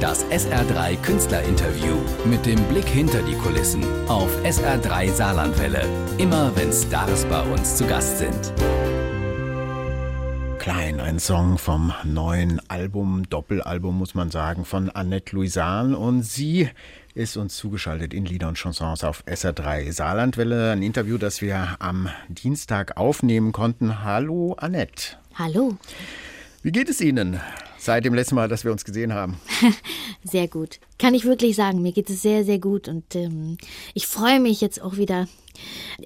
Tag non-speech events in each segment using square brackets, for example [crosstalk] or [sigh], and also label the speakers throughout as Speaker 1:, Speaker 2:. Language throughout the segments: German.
Speaker 1: Das SR3 Künstlerinterview mit dem Blick hinter die Kulissen auf SR3 Saarlandwelle. Immer wenn Stars bei uns zu Gast sind.
Speaker 2: Klein, ein Song vom neuen Album, Doppelalbum muss man sagen, von Annette Louisan und sie ist uns zugeschaltet in Lieder und Chansons auf SR3 Saarlandwelle. Ein Interview, das wir am Dienstag aufnehmen konnten. Hallo Annette.
Speaker 3: Hallo.
Speaker 2: Wie geht es Ihnen seit dem letzten Mal, dass wir uns gesehen haben? [laughs]
Speaker 3: sehr gut. Kann ich wirklich sagen. Mir geht es sehr, sehr gut. Und ähm, ich freue mich jetzt auch wieder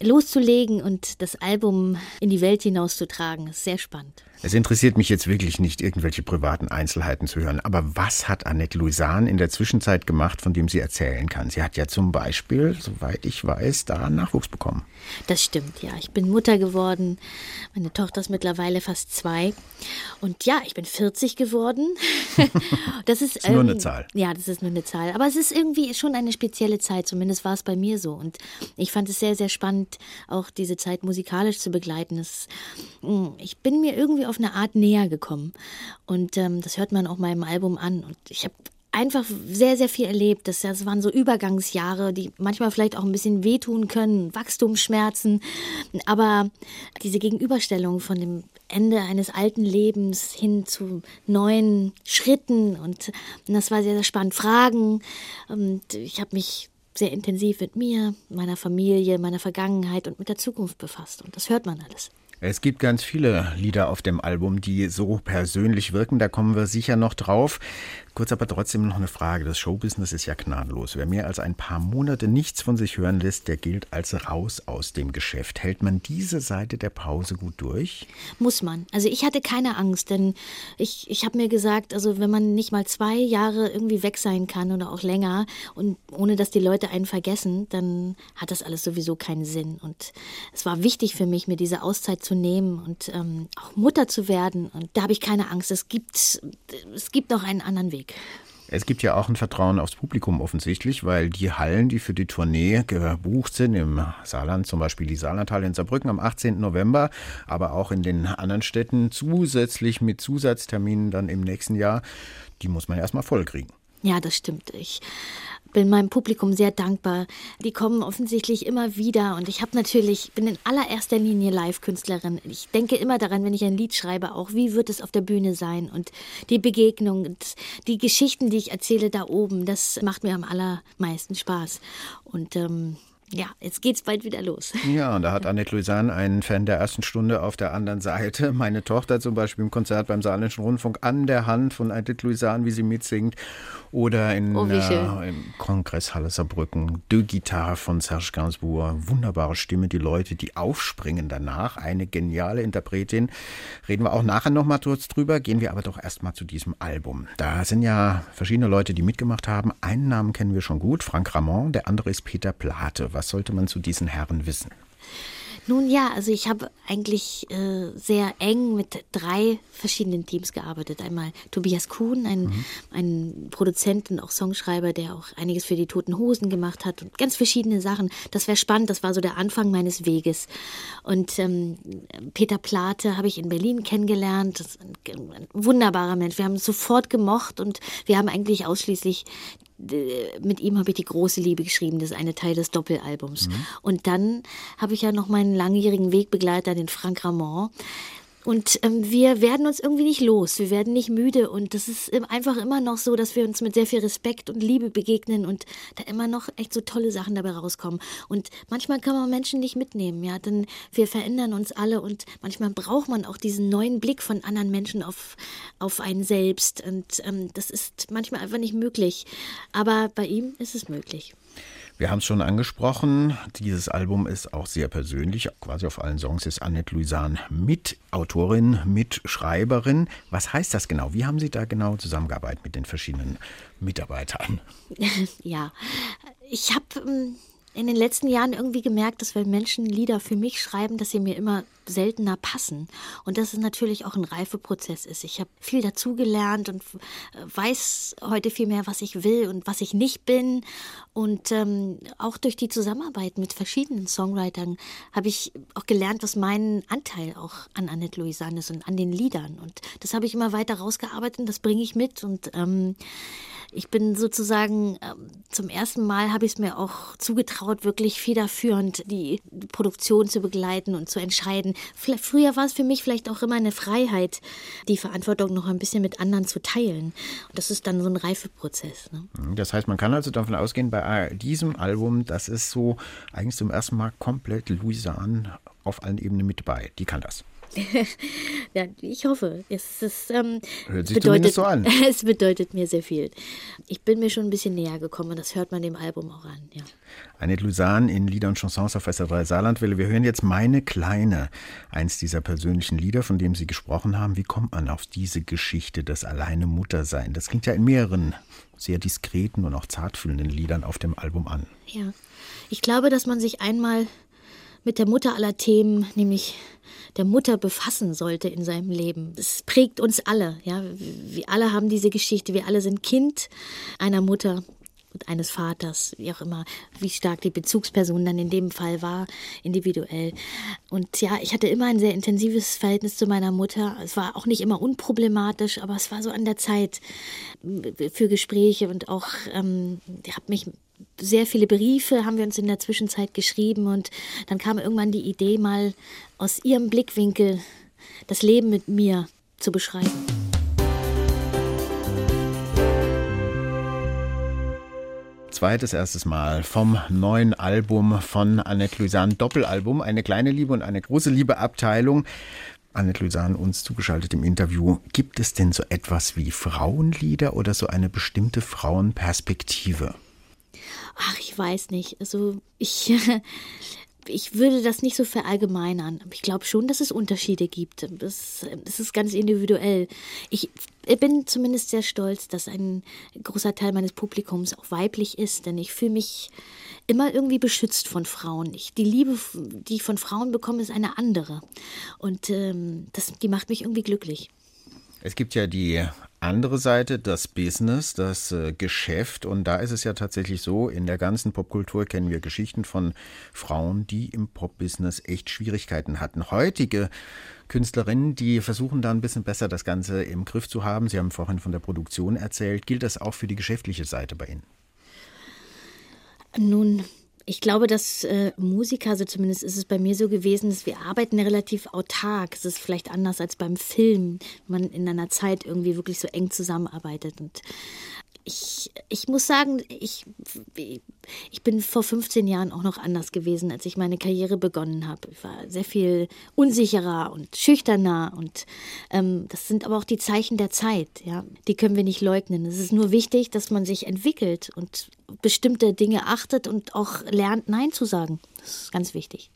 Speaker 3: loszulegen und das Album in die Welt hinauszutragen. Ist sehr spannend.
Speaker 2: Es interessiert mich jetzt wirklich nicht, irgendwelche privaten Einzelheiten zu hören. Aber was hat Annette Louisan in der Zwischenzeit gemacht, von dem sie erzählen kann? Sie hat ja zum Beispiel, soweit ich weiß, da Nachwuchs bekommen.
Speaker 3: Das stimmt, ja. Ich bin Mutter geworden. Meine Tochter ist mittlerweile fast zwei. Und ja, ich bin 40 geworden. [laughs]
Speaker 2: das ist, das ist ähm, nur eine Zahl.
Speaker 3: Ja, das ist nur eine Zahl. Aber es ist irgendwie schon eine spezielle Zeit. Zumindest war es bei mir so. Und ich fand es sehr, sehr spannend, auch diese Zeit musikalisch zu begleiten. Das, hm, ich bin mir irgendwie auf eine Art näher gekommen. Und ähm, das hört man auch meinem Album an. Und ich habe einfach sehr, sehr viel erlebt. Das, das waren so Übergangsjahre, die manchmal vielleicht auch ein bisschen wehtun können, Wachstumsschmerzen. Aber diese Gegenüberstellung von dem Ende eines alten Lebens hin zu neuen Schritten und, und das war sehr, sehr spannend. Fragen. Und ich habe mich sehr intensiv mit mir, meiner Familie, meiner Vergangenheit und mit der Zukunft befasst. Und das hört man alles.
Speaker 2: Es gibt ganz viele Lieder auf dem Album, die so persönlich wirken. Da kommen wir sicher noch drauf. Kurz aber trotzdem noch eine Frage. Das Showbusiness ist ja gnadenlos. Wer mehr als ein paar Monate nichts von sich hören lässt, der gilt als raus aus dem Geschäft. Hält man diese Seite der Pause gut durch?
Speaker 3: Muss man. Also ich hatte keine Angst, denn ich, ich habe mir gesagt, also wenn man nicht mal zwei Jahre irgendwie weg sein kann oder auch länger und ohne dass die Leute einen vergessen, dann hat das alles sowieso keinen Sinn. Und es war wichtig für mich, mir diese Auszeit zu nehmen und ähm, auch Mutter zu werden. Und da habe ich keine Angst. Es gibt, es gibt noch einen anderen Weg. Weg.
Speaker 2: Es gibt ja auch ein Vertrauen aufs Publikum offensichtlich, weil die Hallen, die für die Tournee gebucht sind, im Saarland zum Beispiel die Saarlandhalle in Saarbrücken am 18. November, aber auch in den anderen Städten zusätzlich mit Zusatzterminen dann im nächsten Jahr, die muss man erstmal vollkriegen.
Speaker 3: Ja, das stimmt. Ich bin meinem Publikum sehr dankbar. Die kommen offensichtlich immer wieder und ich habe natürlich, bin in allererster Linie Live-Künstlerin. Ich denke immer daran, wenn ich ein Lied schreibe, auch wie wird es auf der Bühne sein und die Begegnung und die Geschichten, die ich erzähle da oben, das macht mir am allermeisten Spaß. Und ähm, ja, jetzt geht's bald wieder los. [laughs]
Speaker 2: Ja, und da hat Annette Louisan einen Fan der ersten Stunde auf der anderen Seite. Meine Tochter zum Beispiel im Konzert beim Saarländischen Rundfunk an der Hand von Annette Louisan, wie sie mitsingt. Oder in, oh, äh, im Kongresshalle Saarbrücken, De Gitarre von Serge Gainsbourg. Wunderbare Stimme, die Leute, die aufspringen danach. Eine geniale Interpretin. Reden wir auch nachher nochmal kurz drüber. Gehen wir aber doch erstmal zu diesem Album. Da sind ja verschiedene Leute, die mitgemacht haben. Einen Namen kennen wir schon gut, Frank Ramon. Der andere ist Peter Plate. Was sollte man zu diesen Herren wissen?
Speaker 3: Nun ja, also ich habe eigentlich äh, sehr eng mit drei verschiedenen Teams gearbeitet. Einmal Tobias Kuhn, ein, mhm. ein Produzent und auch Songschreiber, der auch einiges für die Toten Hosen gemacht hat und ganz verschiedene Sachen. Das wäre spannend, das war so der Anfang meines Weges. Und ähm, Peter Plate habe ich in Berlin kennengelernt. Ein, ein wunderbarer Mensch. Wir haben sofort gemocht und wir haben eigentlich ausschließlich mit ihm habe ich die große Liebe geschrieben. Das ist eine Teil des Doppelalbums. Mhm. Und dann habe ich ja noch meinen langjährigen Wegbegleiter, den Frank Ramon. Und ähm, wir werden uns irgendwie nicht los, wir werden nicht müde und das ist einfach immer noch so, dass wir uns mit sehr viel Respekt und Liebe begegnen und da immer noch echt so tolle Sachen dabei rauskommen. Und manchmal kann man Menschen nicht mitnehmen, ja, denn wir verändern uns alle und manchmal braucht man auch diesen neuen Blick von anderen Menschen auf, auf einen selbst und ähm, das ist manchmal einfach nicht möglich. Aber bei ihm ist es möglich.
Speaker 2: Wir haben es schon angesprochen, dieses Album ist auch sehr persönlich. Quasi auf allen Songs ist Annette Louisan Mitautorin, Mitschreiberin. Was heißt das genau? Wie haben Sie da genau zusammengearbeitet mit den verschiedenen Mitarbeitern? [laughs]
Speaker 3: Ja, ich habe ähm, in den letzten Jahren irgendwie gemerkt, dass wenn Menschen Lieder für mich schreiben, dass sie mir immer seltener passen. Und dass es natürlich auch ein Reifeprozess ist. Ich habe viel dazugelernt und äh, weiß heute viel mehr, was ich will und was ich nicht bin. Und ähm, auch durch die Zusammenarbeit mit verschiedenen Songwritern habe ich auch gelernt, was mein Anteil auch an Annette Louisanne ist und an den Liedern. Und das habe ich immer weiter rausgearbeitet und das bringe ich mit. Und ähm, Ich bin sozusagen ähm, zum ersten Mal habe ich es mir auch zugetraut, wirklich federführend die Produktion zu begleiten und zu entscheiden. Früher war es für mich vielleicht auch immer eine Freiheit, die Verantwortung noch ein bisschen mit anderen zu teilen. Und das ist dann so ein Reifeprozess. Ne?
Speaker 2: Das heißt, man kann also davon ausgehen, bei diesem Album, das ist so eigentlich zum ersten Mal komplett Louisanne auf allen Ebenen mit dabei. Die kann das. [laughs]
Speaker 3: ja, ich hoffe. Es, ist, ähm,
Speaker 2: Hört sich bedeutet, so an. [laughs]
Speaker 3: es bedeutet mir sehr viel. Ich bin mir schon ein bisschen näher gekommen und das hört man dem Album auch an. Ja.
Speaker 2: Annette Lusan in Lieder und Chansons auf SR3 Saarlandwelle. Wir hören jetzt Meine Kleine, eins dieser persönlichen Lieder, von dem Sie gesprochen haben. Wie kommt man auf diese Geschichte des alleine Muttersein? Das klingt ja in mehreren sehr diskreten und auch zartfühlenden Liedern auf dem Album an.
Speaker 3: Ja, ich glaube, dass man sich einmal mit der Mutter aller Themen, nämlich der Mutter befassen sollte in seinem Leben. Es prägt uns alle, ja. Wir alle haben diese Geschichte. Wir alle sind Kind einer Mutter eines Vaters, wie auch immer, wie stark die Bezugsperson dann in dem Fall war, individuell. Und ja, ich hatte immer ein sehr intensives Verhältnis zu meiner Mutter. Es war auch nicht immer unproblematisch, aber es war so an der Zeit für Gespräche und auch, ähm, ich habe mich sehr viele Briefe haben wir uns in der Zwischenzeit geschrieben und dann kam irgendwann die Idee, mal aus ihrem Blickwinkel das Leben mit mir zu beschreiben.
Speaker 2: Zweites erstes Mal vom neuen Album von Annette Louisanne, Doppelalbum, eine kleine Liebe und eine große Liebe Abteilung. Annette Louisanne uns zugeschaltet im Interview. Gibt es denn so etwas wie Frauenlieder oder so eine bestimmte Frauenperspektive?
Speaker 3: Ach, ich weiß nicht. Also ich, [laughs] ich würde das nicht so verallgemeinern. Ich glaube schon, dass es Unterschiede gibt. Das, das ist ganz individuell. Ich bin zumindest sehr stolz, dass ein großer Teil meines Publikums auch weiblich ist, denn ich fühle mich immer irgendwie beschützt von Frauen. Ich, die Liebe, die ich von Frauen bekomme, ist eine andere. Und ähm, das, die macht mich irgendwie glücklich.
Speaker 2: Es gibt ja die andere Seite, das Business, das äh, Geschäft. Und da ist es ja tatsächlich so, in der ganzen Popkultur kennen wir Geschichten von Frauen, die im Popbusiness echt Schwierigkeiten hatten. Heutige Künstlerinnen, die versuchen da ein bisschen besser das Ganze im Griff zu haben. Sie haben vorhin von der Produktion erzählt. Gilt das auch für die geschäftliche Seite bei Ihnen?
Speaker 3: Nun, ich glaube, dass äh, Musiker, also zumindest ist es bei mir so gewesen, dass wir arbeiten relativ autark. Es ist vielleicht anders als beim Film, man in einer Zeit irgendwie wirklich so eng zusammenarbeitet. Und ich, ich muss sagen, ich, ich bin vor 15 Jahren auch noch anders gewesen, als ich meine Karriere begonnen habe. Ich war sehr viel unsicherer und schüchterner und ähm, das sind aber auch die Zeichen der Zeit, ja. Die können wir nicht leugnen. Es ist nur wichtig, dass man sich entwickelt und bestimmte Dinge achtet und auch lernt, Nein zu sagen. Das ist ganz wichtig.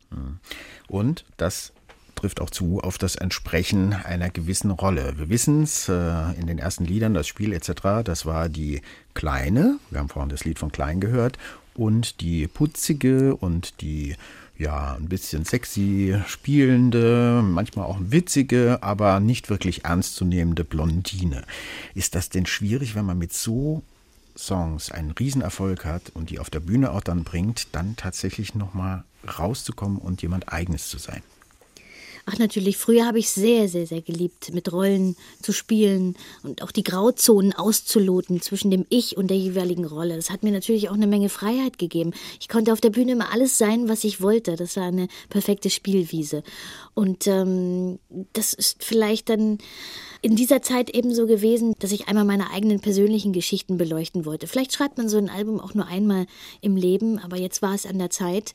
Speaker 2: Und das trifft auch zu auf das Entsprechen einer gewissen Rolle. Wir wissen es äh, in den ersten Liedern, das Spiel etc., das war die Kleine, wir haben vorhin das Lied von Klein gehört, und die putzige und die ja, ein bisschen sexy spielende, manchmal auch witzige, aber nicht wirklich ernstzunehmende Blondine. Ist das denn schwierig, wenn man mit so Songs einen Riesenerfolg hat und die auf der Bühne auch dann bringt, dann tatsächlich nochmal rauszukommen und jemand eigenes zu sein?
Speaker 3: Ach natürlich, früher habe ich sehr, sehr, sehr geliebt, mit Rollen zu spielen und auch die Grauzonen auszuloten zwischen dem Ich und der jeweiligen Rolle. Das hat mir natürlich auch eine Menge Freiheit gegeben. Ich konnte auf der Bühne immer alles sein, was ich wollte. Das war eine perfekte Spielwiese. Und ähm, das ist vielleicht dann in dieser Zeit eben so gewesen, dass ich einmal meine eigenen persönlichen Geschichten beleuchten wollte. Vielleicht schreibt man so ein Album auch nur einmal im Leben, aber jetzt war es an der Zeit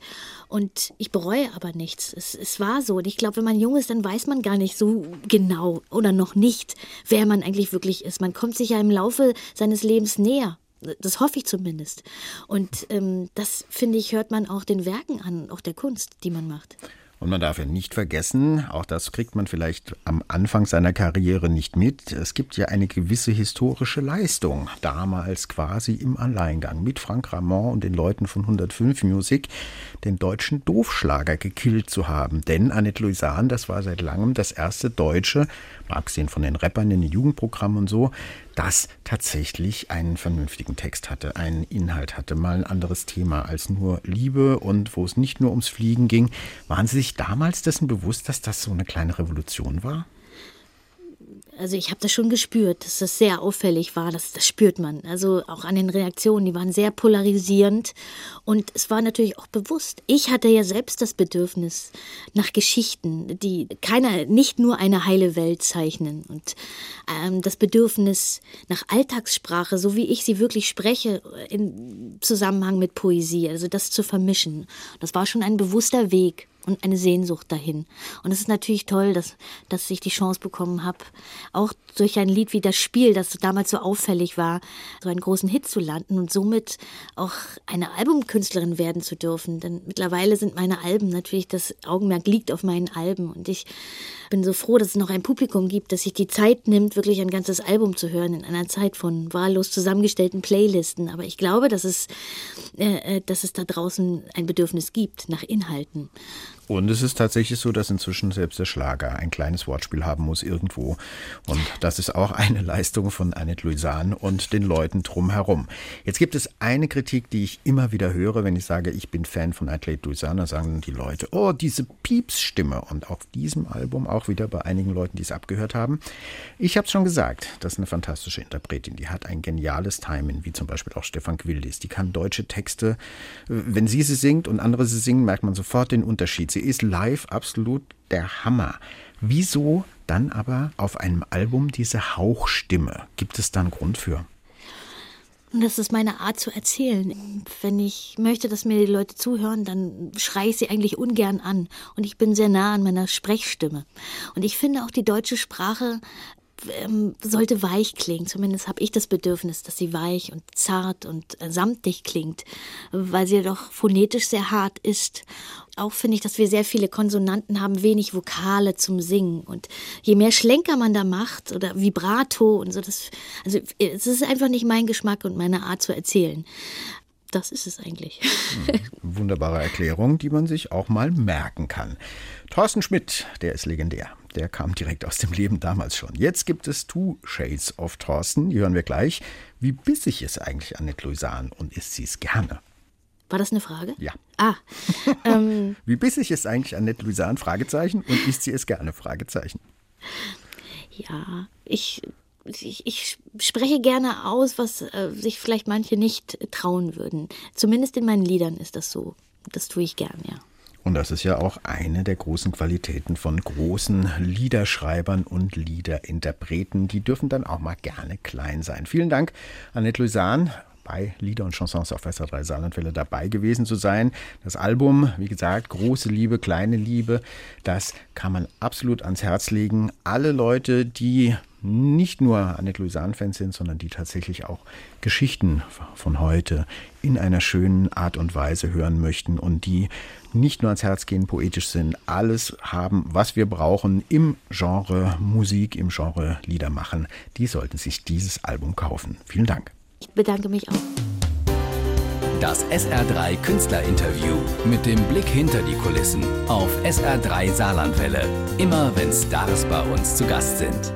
Speaker 3: und ich bereue aber nichts. Es, es war so und ich glaube, wenn man jung ist, dann weiß man gar nicht so genau oder noch nicht, wer man eigentlich wirklich ist. Man kommt sich ja im Laufe seines Lebens näher. Das hoffe ich zumindest. Und ähm, das, finde ich, hört man auch den Werken an, auch der Kunst, die man macht.
Speaker 2: Und man darf ja nicht vergessen, auch das kriegt man vielleicht am Anfang seiner Karriere nicht mit, es gibt ja eine gewisse historische Leistung, damals quasi im Alleingang mit Frank Ramon und den Leuten von 105 Music, den deutschen Doofschlager gekillt zu haben. Denn Annette Louisanne, das war seit langem das erste Deutsche, mal abgesehen von den Rappern in den Jugendprogrammen und so, das tatsächlich einen vernünftigen Text hatte, einen Inhalt hatte, mal ein anderes Thema als nur Liebe und wo es nicht nur ums Fliegen ging. Waren Sie sich damals dessen bewusst, dass das so eine kleine Revolution war?
Speaker 3: Also ich habe das schon gespürt, dass das sehr auffällig war. Das, das spürt man. Also auch an den Reaktionen, die waren sehr polarisierend. Und es war natürlich auch bewusst. Ich hatte ja selbst das Bedürfnis nach Geschichten, die keiner, nicht nur eine heile Welt zeichnen. Und ähm, das Bedürfnis nach Alltagssprache, so wie ich sie wirklich spreche, im Zusammenhang mit Poesie. Also das zu vermischen. Das war schon ein bewusster Weg und eine Sehnsucht dahin. Und es ist natürlich toll, dass, dass ich die Chance bekommen habe, auch durch ein Lied wie das Spiel, das damals so auffällig war, so einen großen Hit zu landen und somit auch eine Albumkünstlerin werden zu dürfen. Denn mittlerweile sind meine Alben natürlich, das Augenmerk liegt auf meinen Alben und ich bin so froh, dass es noch ein Publikum gibt, das sich die Zeit nimmt, wirklich ein ganzes Album zu hören in einer Zeit von wahllos zusammengestellten Playlisten. Aber ich glaube, dass es, äh, äh dass es da draußen ein Bedürfnis gibt nach Inhalten.
Speaker 2: Und es ist tatsächlich so, dass inzwischen selbst der Schlager ein kleines Wortspiel haben muss irgendwo. Und das ist auch eine Leistung von Annette Louisan und den Leuten drumherum. Jetzt gibt es eine Kritik, die ich immer wieder höre, wenn ich sage, ich bin Fan von Annette Louisan. Da sagen die Leute, oh, diese Piepsstimme. Und auf diesem Album auch wieder bei einigen Leuten, die es abgehört haben. Ich habe es schon gesagt, das ist eine fantastische Interpretin. Die hat ein geniales Timing, wie zum Beispiel auch Stefan Quildis. Die kann deutsche Texte, wenn sie sie singt und andere sie singen, merkt man sofort den Unterschied. Sie ist live absolut der Hammer. Wieso dann aber auf einem Album diese Hauchstimme? Gibt es da einen Grund für?
Speaker 3: Und das ist meine Art zu erzählen. Wenn ich möchte, dass mir die Leute zuhören, dann schreie ich sie eigentlich ungern an. Und ich bin sehr nah an meiner Sprechstimme. Und ich finde auch die deutsche Sprache ähm, sollte weich klingen. Zumindest habe ich das Bedürfnis, dass sie weich und zart und äh, samtig klingt, weil sie doch phonetisch sehr hart ist. Auch finde ich, dass wir sehr viele Konsonanten haben, wenig Vokale zum Singen. Und je mehr Schlenker man da macht oder Vibrato und so, das, also es ist einfach nicht mein Geschmack und meine Art zu erzählen. Das ist es eigentlich.
Speaker 2: Hm, wunderbare Erklärung, die man sich auch mal merken kann. Thorsten Schmidt, der ist legendär. Der kam direkt aus dem Leben damals schon. Jetzt gibt es Two Shades of Thorsten. Die hören wir gleich. Wie bissig ist eigentlich Annette Louisan und isst sie es gerne?
Speaker 3: War das eine Frage?
Speaker 2: Ja.
Speaker 3: Ah. [laughs]
Speaker 2: Ähm, Wie bissig ist eigentlich Annette Louisan? Fragezeichen. Und isst sie es gerne? Fragezeichen.
Speaker 3: Ja, ich ich, ich, spreche gerne aus, was äh, sich vielleicht manche nicht trauen würden. Zumindest in meinen Liedern ist das so. Das tue ich gern, ja.
Speaker 2: Und das ist ja auch eine der großen Qualitäten von großen Liederschreibern und Liederinterpreten. Die dürfen dann auch mal gerne klein sein. Vielen Dank, Annette Louisan bei Lieder und Chansons auf SR3 Saarlandwelle dabei gewesen zu sein. Das Album, wie gesagt, große Liebe, kleine Liebe, das kann man absolut ans Herz legen. Alle Leute, die nicht nur Annette Louisan-Fans sind, sondern die tatsächlich auch Geschichten von heute in einer schönen Art und Weise hören möchten und die nicht nur ans Herz gehen, poetisch sind, alles haben, was wir brauchen im Genre Musik, im Genre Lieder machen, die sollten sich dieses Album kaufen. Vielen Dank.
Speaker 3: Ich bedanke mich auch.
Speaker 1: Das SR3 Künstlerinterview mit dem Blick hinter die Kulissen auf SR3 Saarlandwelle. Immer wenn Stars bei uns zu Gast sind.